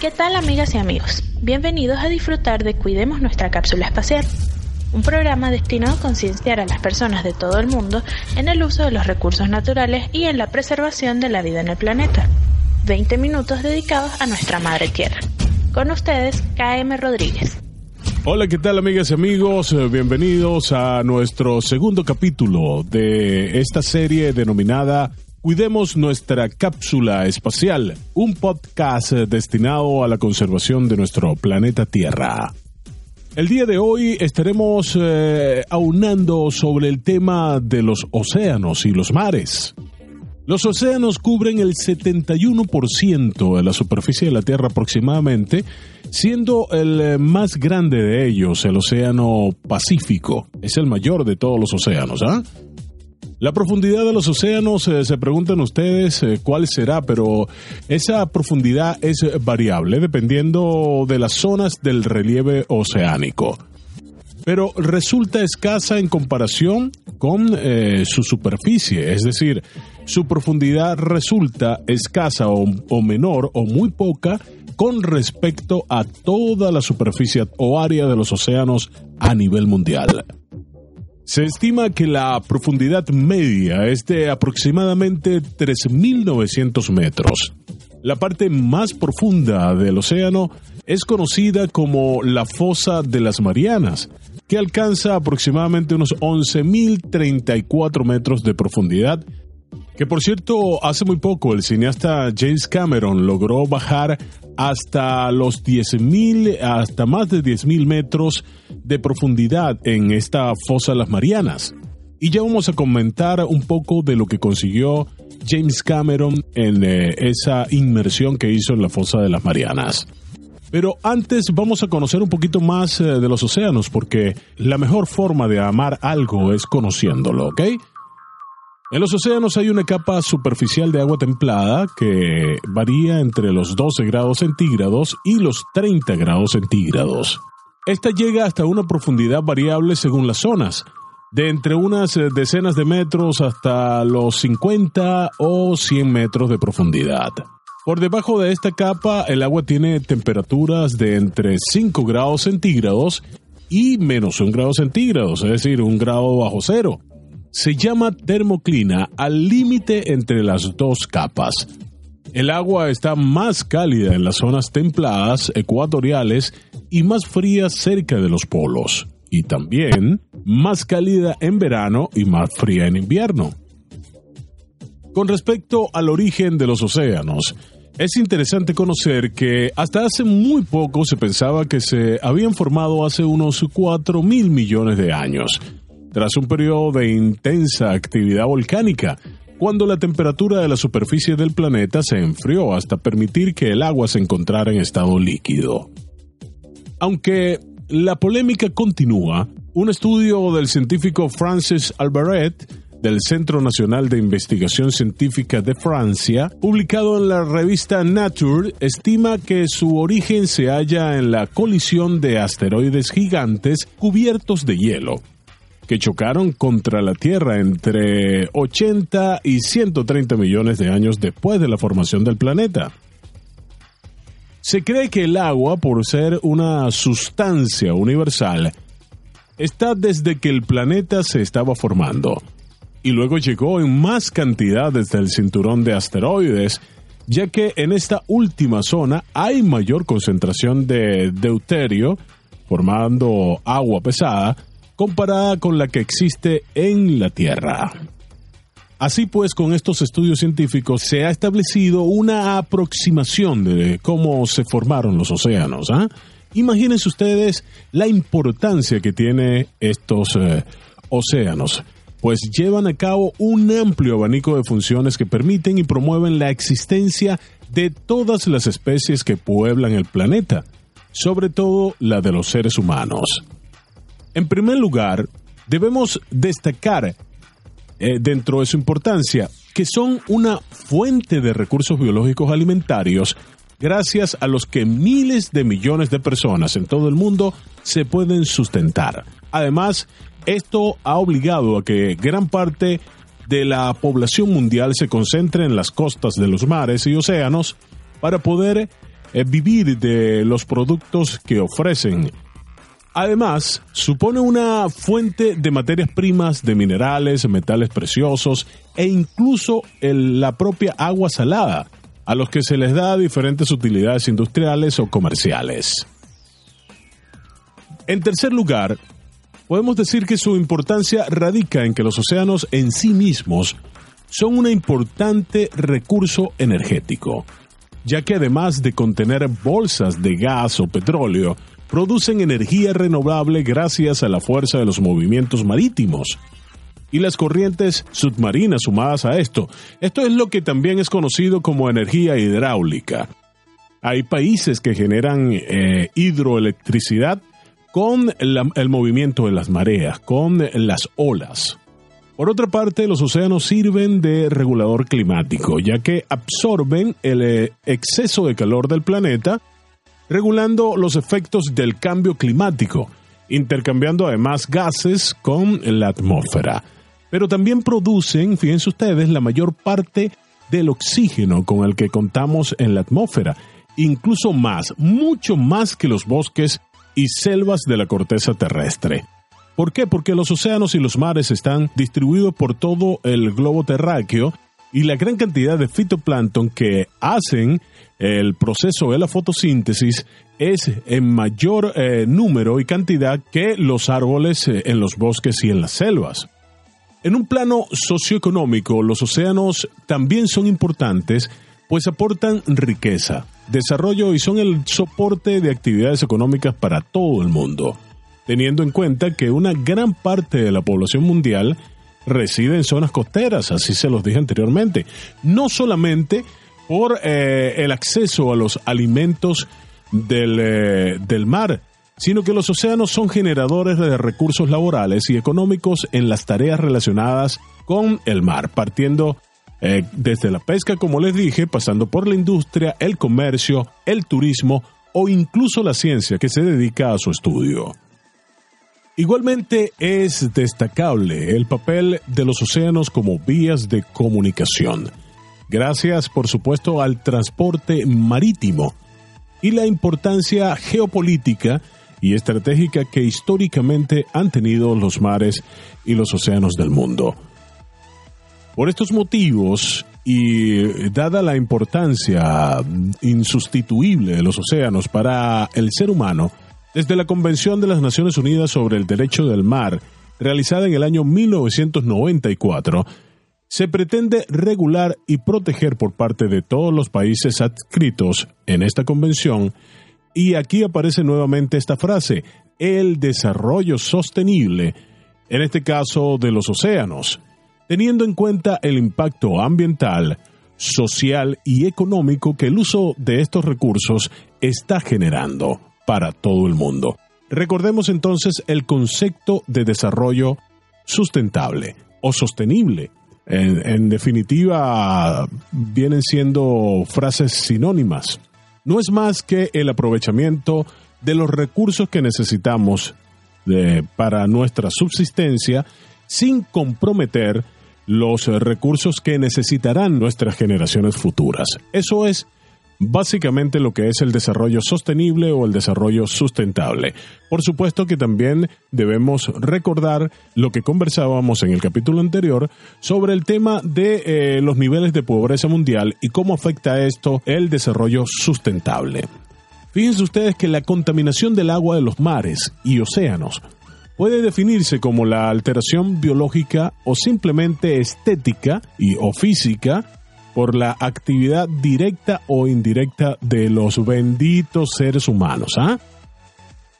¿Qué tal amigas y amigos? Bienvenidos a disfrutar de Cuidemos nuestra cápsula espacial, un programa destinado a concienciar a las personas de todo el mundo en el uso de los recursos naturales y en la preservación de la vida en el planeta. 20 minutos dedicados a nuestra madre tierra. Con ustedes, KM Rodríguez. Hola, ¿qué tal amigas y amigos? Eh, Bienvenidos a nuestro segundo capítulo de esta serie denominada Cuidemos nuestra cápsula espacial, un podcast destinado a la conservación de nuestro planeta Tierra. El día de hoy estaremos eh, aunando sobre el tema de los océanos y los mares. Los océanos cubren el 71% de la superficie de la Tierra aproximadamente, siendo el eh, más grande de ellos el Océano Pacífico. Es el mayor de todos los océanos, ¿ah? La profundidad de los océanos, eh, se preguntan ustedes eh, cuál será, pero esa profundidad es variable dependiendo de las zonas del relieve oceánico pero resulta escasa en comparación con eh, su superficie, es decir, su profundidad resulta escasa o, o menor o muy poca con respecto a toda la superficie o área de los océanos a nivel mundial. Se estima que la profundidad media es de aproximadamente 3.900 metros. La parte más profunda del océano es conocida como la fosa de las Marianas, que alcanza aproximadamente unos 11.034 metros de profundidad, que por cierto hace muy poco el cineasta James Cameron logró bajar hasta los 10.000, hasta más de 10.000 metros de profundidad en esta fosa de las Marianas. Y ya vamos a comentar un poco de lo que consiguió James Cameron en eh, esa inmersión que hizo en la fosa de las Marianas. Pero antes vamos a conocer un poquito más eh, de los océanos, porque la mejor forma de amar algo es conociéndolo, ¿ok? En los océanos hay una capa superficial de agua templada que varía entre los 12 grados centígrados y los 30 grados centígrados. Esta llega hasta una profundidad variable según las zonas, de entre unas eh, decenas de metros hasta los 50 o 100 metros de profundidad. Por debajo de esta capa, el agua tiene temperaturas de entre 5 grados centígrados y menos un grado centígrados, es decir, un grado bajo cero. Se llama termoclina al límite entre las dos capas. El agua está más cálida en las zonas templadas ecuatoriales y más fría cerca de los polos, y también más cálida en verano y más fría en invierno. Con respecto al origen de los océanos, es interesante conocer que hasta hace muy poco se pensaba que se habían formado hace unos 4 mil millones de años, tras un periodo de intensa actividad volcánica, cuando la temperatura de la superficie del planeta se enfrió hasta permitir que el agua se encontrara en estado líquido. Aunque la polémica continúa, un estudio del científico Francis Albaret del Centro Nacional de Investigación Científica de Francia, publicado en la revista Nature, estima que su origen se halla en la colisión de asteroides gigantes cubiertos de hielo, que chocaron contra la Tierra entre 80 y 130 millones de años después de la formación del planeta. Se cree que el agua, por ser una sustancia universal, está desde que el planeta se estaba formando y luego llegó en más cantidad desde el cinturón de asteroides, ya que en esta última zona hay mayor concentración de deuterio, formando agua pesada, comparada con la que existe en la Tierra. Así pues, con estos estudios científicos se ha establecido una aproximación de cómo se formaron los océanos. ¿ah? Imagínense ustedes la importancia que tiene estos eh, océanos pues llevan a cabo un amplio abanico de funciones que permiten y promueven la existencia de todas las especies que pueblan el planeta, sobre todo la de los seres humanos. En primer lugar, debemos destacar eh, dentro de su importancia que son una fuente de recursos biológicos alimentarios gracias a los que miles de millones de personas en todo el mundo se pueden sustentar. Además, esto ha obligado a que gran parte de la población mundial se concentre en las costas de los mares y océanos para poder eh, vivir de los productos que ofrecen. Además, supone una fuente de materias primas, de minerales, metales preciosos e incluso la propia agua salada, a los que se les da diferentes utilidades industriales o comerciales. En tercer lugar, podemos decir que su importancia radica en que los océanos en sí mismos son un importante recurso energético, ya que además de contener bolsas de gas o petróleo, producen energía renovable gracias a la fuerza de los movimientos marítimos y las corrientes submarinas sumadas a esto. Esto es lo que también es conocido como energía hidráulica. Hay países que generan eh, hidroelectricidad con el movimiento de las mareas, con las olas. Por otra parte, los océanos sirven de regulador climático, ya que absorben el eh, exceso de calor del planeta, regulando los efectos del cambio climático, intercambiando además gases con la atmósfera. Pero también producen, fíjense ustedes, la mayor parte del oxígeno con el que contamos en la atmósfera, incluso más, mucho más que los bosques y selvas de la corteza terrestre. ¿Por qué? Porque los océanos y los mares están distribuidos por todo el globo terráqueo y la gran cantidad de fitoplancton que hacen el proceso de la fotosíntesis es en mayor eh, número y cantidad que los árboles eh, en los bosques y en las selvas. En un plano socioeconómico, los océanos también son importantes pues aportan riqueza, desarrollo y son el soporte de actividades económicas para todo el mundo, teniendo en cuenta que una gran parte de la población mundial reside en zonas costeras, así se los dije anteriormente, no solamente por eh, el acceso a los alimentos del, eh, del mar, sino que los océanos son generadores de recursos laborales y económicos en las tareas relacionadas con el mar, partiendo eh, desde la pesca, como les dije, pasando por la industria, el comercio, el turismo o incluso la ciencia que se dedica a su estudio. Igualmente es destacable el papel de los océanos como vías de comunicación, gracias por supuesto al transporte marítimo y la importancia geopolítica y estratégica que históricamente han tenido los mares y los océanos del mundo. Por estos motivos y dada la importancia insustituible de los océanos para el ser humano, desde la Convención de las Naciones Unidas sobre el Derecho del Mar, realizada en el año 1994, se pretende regular y proteger por parte de todos los países adscritos en esta convención, y aquí aparece nuevamente esta frase, el desarrollo sostenible, en este caso de los océanos, teniendo en cuenta el impacto ambiental, social y económico que el uso de estos recursos está generando para todo el mundo. Recordemos entonces el concepto de desarrollo sustentable o sostenible. En, definitiva, vienen siendo frases sinónimas. No es más que el aprovechamiento de los recursos que necesitamos para nuestra subsistencia sin comprometer los eh, recursos que necesitarán nuestras generaciones futuras. Eso es básicamente lo que es el desarrollo sostenible o el desarrollo sustentable. Por supuesto que también debemos recordar lo que conversábamos en el capítulo anterior sobre el tema de eh, los niveles de pobreza mundial y cómo afecta esto el desarrollo sustentable. Fíjense ustedes que la contaminación del agua de los mares y océanos puede definirse como la alteración biológica o simplemente estética y o física por la actividad directa o indirecta de los benditos seres humanos. ¿ah?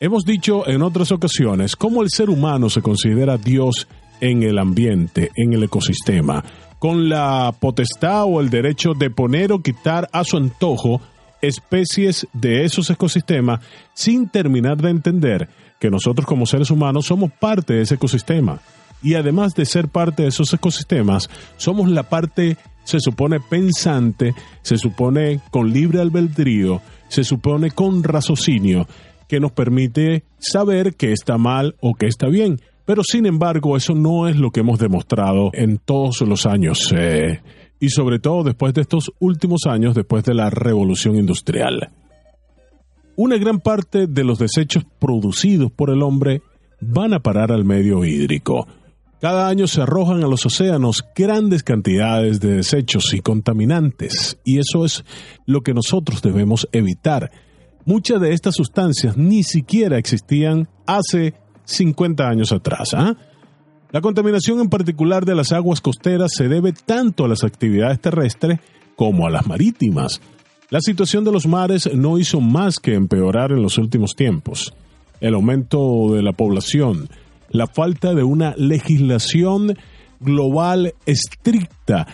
Hemos dicho en otras ocasiones cómo el ser humano se considera Dios en el ambiente, en el ecosistema, con la potestad o el derecho de poner o quitar a su antojo especies de esos ecosistemas sin terminar de entender que nosotros como seres humanos somos parte de ese ecosistema. Y además de ser parte de esos ecosistemas, somos la parte se supone pensante, se supone con libre albedrío, se supone con raciocinio, que nos permite saber que está mal o que está bien. Pero sin embargo, eso no es lo que hemos demostrado en todos los años, eh, y sobre todo después de estos últimos años, después de la revolución industrial. Una gran parte de los desechos producidos por el hombre van a parar al medio hídrico. Cada año se arrojan a los océanos grandes cantidades de desechos y contaminantes, y eso es lo que nosotros debemos evitar. Muchas de estas sustancias ni siquiera existían hace 50 años atrás. ¿ah? La contaminación en particular de las aguas costeras se debe tanto a las actividades terrestres como a las marítimas. La situación de los mares no hizo más que empeorar en los últimos tiempos. El aumento de la población, la falta de una legislación global estricta,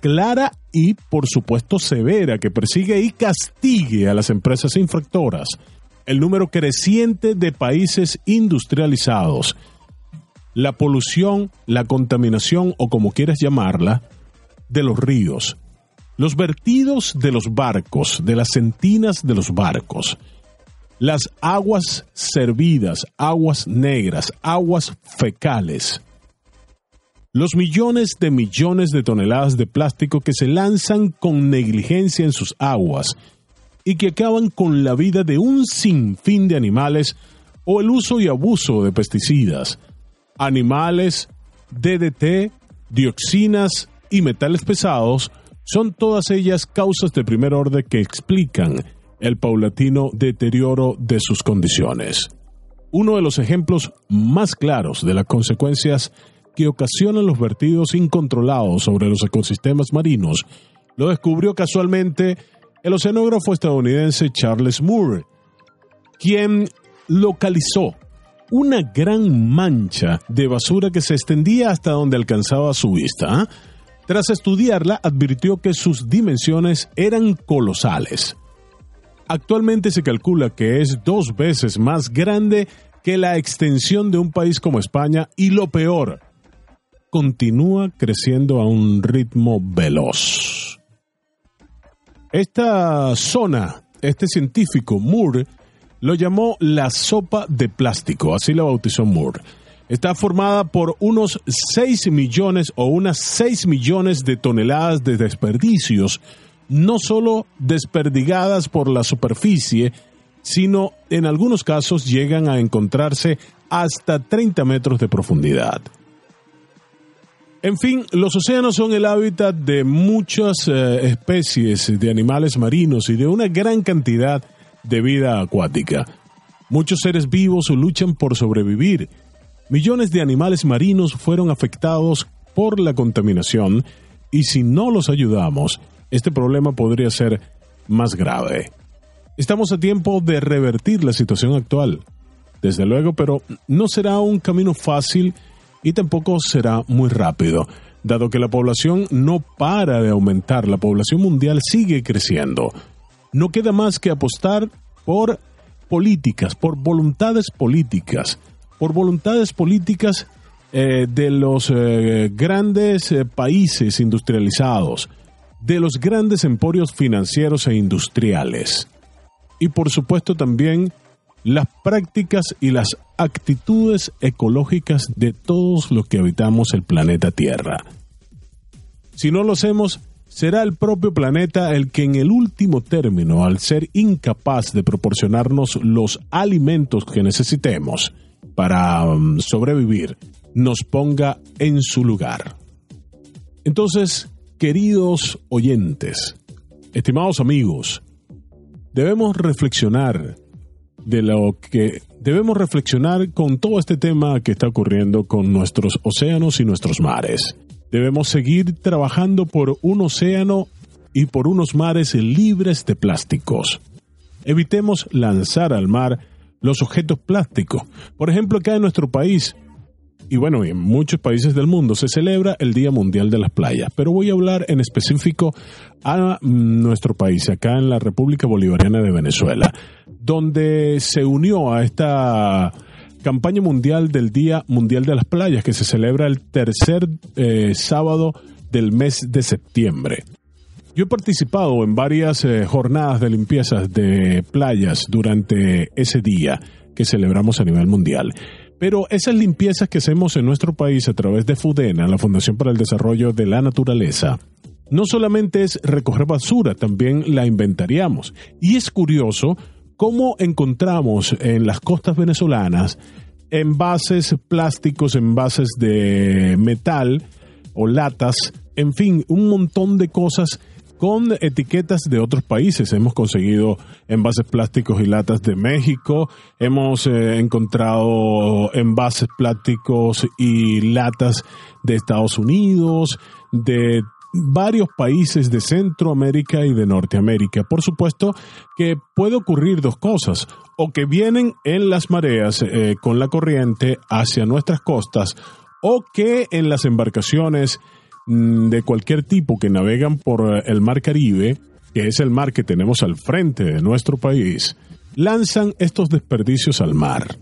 clara y, por supuesto, severa que persigue y castigue a las empresas infractoras, el número creciente de países industrializados, la polución, la contaminación o como quieras llamarla, de los ríos, los vertidos de los barcos, de las centinas de los barcos, las aguas servidas, aguas negras, aguas fecales, los millones de millones de toneladas de plástico que se lanzan con negligencia en sus aguas y que acaban con la vida de un sinfín de animales o el uso y abuso de pesticidas, animales, DDT, dioxinas y metales pesados son todas ellas causas de primer orden que explican el paulatino deterioro de sus condiciones. Uno de los ejemplos más claros de las consecuencias que ocasionan los vertidos incontrolados sobre los ecosistemas marinos lo descubrió casualmente el oceanógrafo estadounidense Charles Moore, quien localizó una gran mancha de basura que se extendía hasta donde alcanzaba su vista. Tras estudiarla, advirtió que sus dimensiones eran colosales. Actualmente se calcula que es dos veces más grande que la extensión de un país como España y lo peor, continúa creciendo a un ritmo veloz. Esta zona, este científico Moore, lo llamó la sopa de plástico, así la bautizó Moore. Está formada por unos 6 millones o unas 6 millones de toneladas de desperdicios no solo desperdigadas por la superficie, sino en algunos casos llegan a encontrarse hasta 30 metros de profundidad. En fin, los océanos son el hábitat de muchas eh, especies de animales marinos y de una gran cantidad de vida acuática. Muchos seres vivos luchan por sobrevivir. Millones de animales marinos fueron afectados por la contaminación y si no los ayudamos, este problema podría ser más grave. Estamos a tiempo de revertir la situación actual, desde luego, pero no será un camino fácil y tampoco será muy rápido, dado que la población no para de aumentar, la población mundial sigue creciendo. No queda más que apostar por políticas, por voluntades políticas, por voluntades políticas eh, de los eh, grandes eh, países industrializados, de los grandes emporios financieros e industriales. Y por supuesto también las prácticas y las actitudes ecológicas de todos los que habitamos el planeta Tierra. Si no lo hacemos, será el propio planeta el que en el último término, al ser incapaz de proporcionarnos los alimentos que necesitemos para um, sobrevivir, nos ponga en su lugar. Entonces, Queridos oyentes, estimados amigos, debemos reflexionar de lo que debemos reflexionar con todo este tema que está ocurriendo con nuestros océanos y nuestros mares. Debemos seguir trabajando por un océano y por unos mares libres de plásticos. Evitemos lanzar al mar los objetos plásticos. Por ejemplo, acá en nuestro país y bueno, en muchos países del mundo se celebra el Día Mundial de las Playas, pero voy a hablar en específico a nuestro país, acá en la República Bolivariana de Venezuela, donde se unió a esta campaña mundial del Día Mundial de las Playas, que se celebra el tercer eh, sábado del mes de septiembre. Yo he participado en varias eh, jornadas de limpiezas de playas durante ese día que celebramos a nivel mundial. Pero esas limpiezas que hacemos en nuestro país a través de FUDENA, la Fundación para el Desarrollo de la Naturaleza, no solamente es recoger basura, también la inventariamos. Y es curioso cómo encontramos en las costas venezolanas envases plásticos, envases de metal o latas, en fin, un montón de cosas con etiquetas de otros países. Hemos conseguido envases plásticos y latas de México, hemos eh, encontrado envases plásticos y latas de Estados Unidos, de varios países de Centroamérica y de Norteamérica. Por supuesto que puede ocurrir dos cosas, o que vienen en las mareas eh, con la corriente hacia nuestras costas, o que en las embarcaciones de cualquier tipo que navegan por eh, el mar Caribe, que es el mar que tenemos al frente de nuestro país, lanzan estos desperdicios al mar.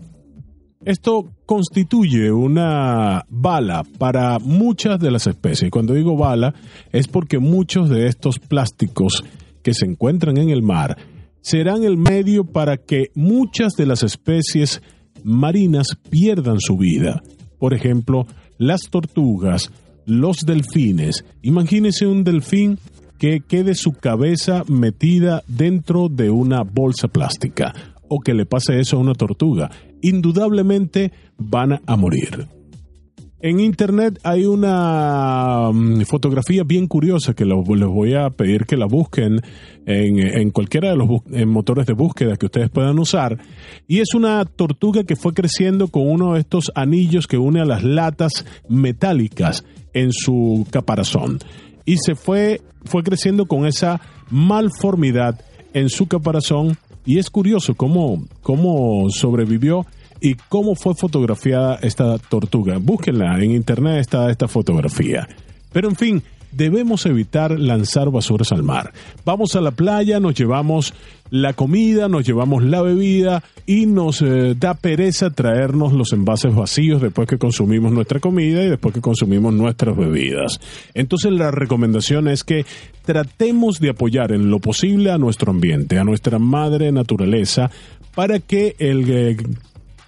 Esto constituye una bala para muchas de las especies. Y cuando digo bala es porque muchos de estos plásticos que se encuentran en el mar serán el medio para que muchas de las especies marinas pierdan su vida. Por ejemplo, las tortugas, los delfines. Imagínese un delfín que quede su cabeza metida dentro de una bolsa plástica o que le pase eso a una tortuga indudablemente van a morir. En internet hay una mm, fotografía bien curiosa que les voy a pedir que la busquen en, cualquiera de los motores de búsqueda que ustedes puedan usar. Y es una tortuga que fue creciendo con uno de estos anillos que une a las latas metálicas en su caparazón. Y se fue, fue creciendo con esa malformidad en su caparazón y es curioso cómo, cómo sobrevivió y cómo fue fotografiada esta tortuga. Búsquenla, en internet está esta fotografía. Pero en fin, debemos evitar lanzar basuras al mar. Vamos a la playa, nos llevamos la comida, nos llevamos la bebida y nos eh, da pereza traernos los envases vacíos después que consumimos nuestra comida y después que consumimos nuestras bebidas. Entonces la recomendación es que tratemos de apoyar en lo posible a nuestro ambiente, a nuestra madre naturaleza, para que el eh,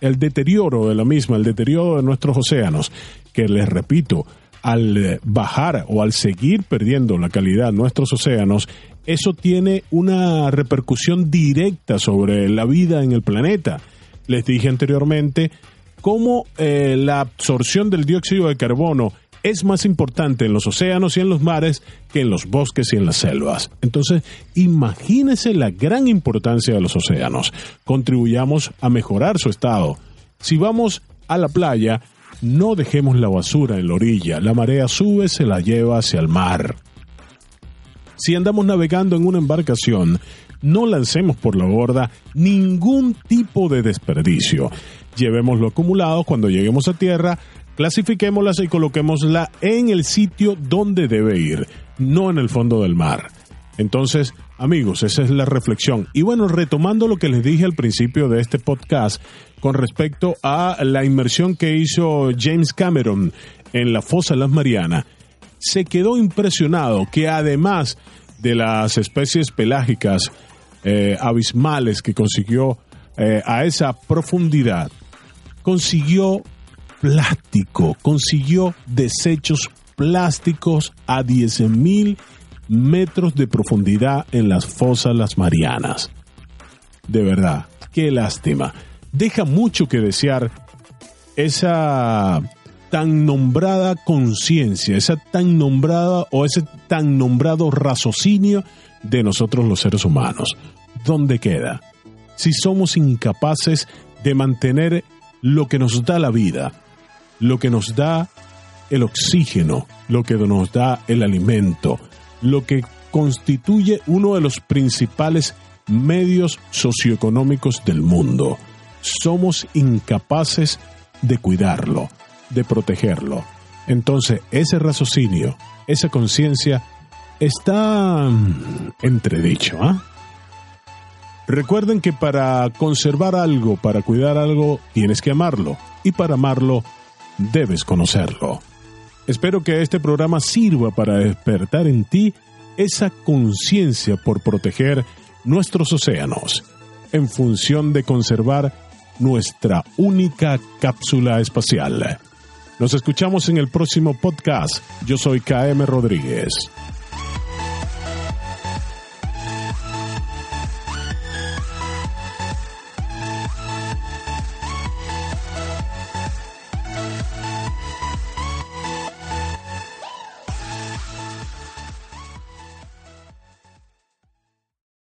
el deterioro de la misma, el deterioro de nuestros océanos, que les repito, al eh, bajar o al seguir perdiendo la calidad de nuestros océanos, eso tiene una repercusión directa sobre la vida en el planeta. Les dije anteriormente cómo eh, la absorción del dióxido de carbono es más importante en los océanos y en los mares que en los bosques y en las selvas. Entonces, imagínese la gran importancia de los océanos. Contribuyamos a mejorar su estado. Si vamos a la playa, no dejemos la basura en la orilla. La marea sube, se la lleva hacia el mar. Si andamos navegando en una embarcación, no lancemos por la borda ningún tipo de desperdicio. Llevémoslo acumulado cuando lleguemos a tierra, clasifiquémoslas y coloquémosla en el sitio donde debe ir, no en el fondo del mar. Entonces, amigos, esa es la reflexión. Y bueno, retomando lo que les dije al principio de este podcast con respecto a la inmersión que hizo James Cameron en la fosa las Marianas, se quedó impresionado que además de las especies pelágicas eh, abismales que consiguió eh, a esa profundidad, consiguió plástico, consiguió desechos plásticos a 10.000 metros de profundidad en las fosas Las Marianas. De verdad, qué lástima. Deja mucho que desear esa tan nombrada conciencia, esa tan nombrada o ese tan nombrado raciocinio de nosotros los seres humanos. ¿Dónde queda? Si somos incapaces de mantener lo que nos da la vida, lo que nos da el oxígeno, lo que nos da el alimento, lo que constituye uno de los principales medios socioeconómicos del mundo. Somos incapaces de cuidarlo, de protegerlo. Entonces, ese raciocinio, esa conciencia, está mm, entredicho. ¿ah? Recuerden que para conservar algo, para cuidar algo, tienes que amarlo. Y para amarlo, debes conocerlo. Espero que este programa sirva para despertar en ti esa conciencia por proteger nuestros océanos, en función de conservar nuestra única cápsula espacial. Nos escuchamos en el próximo podcast. Yo soy KM Rodríguez.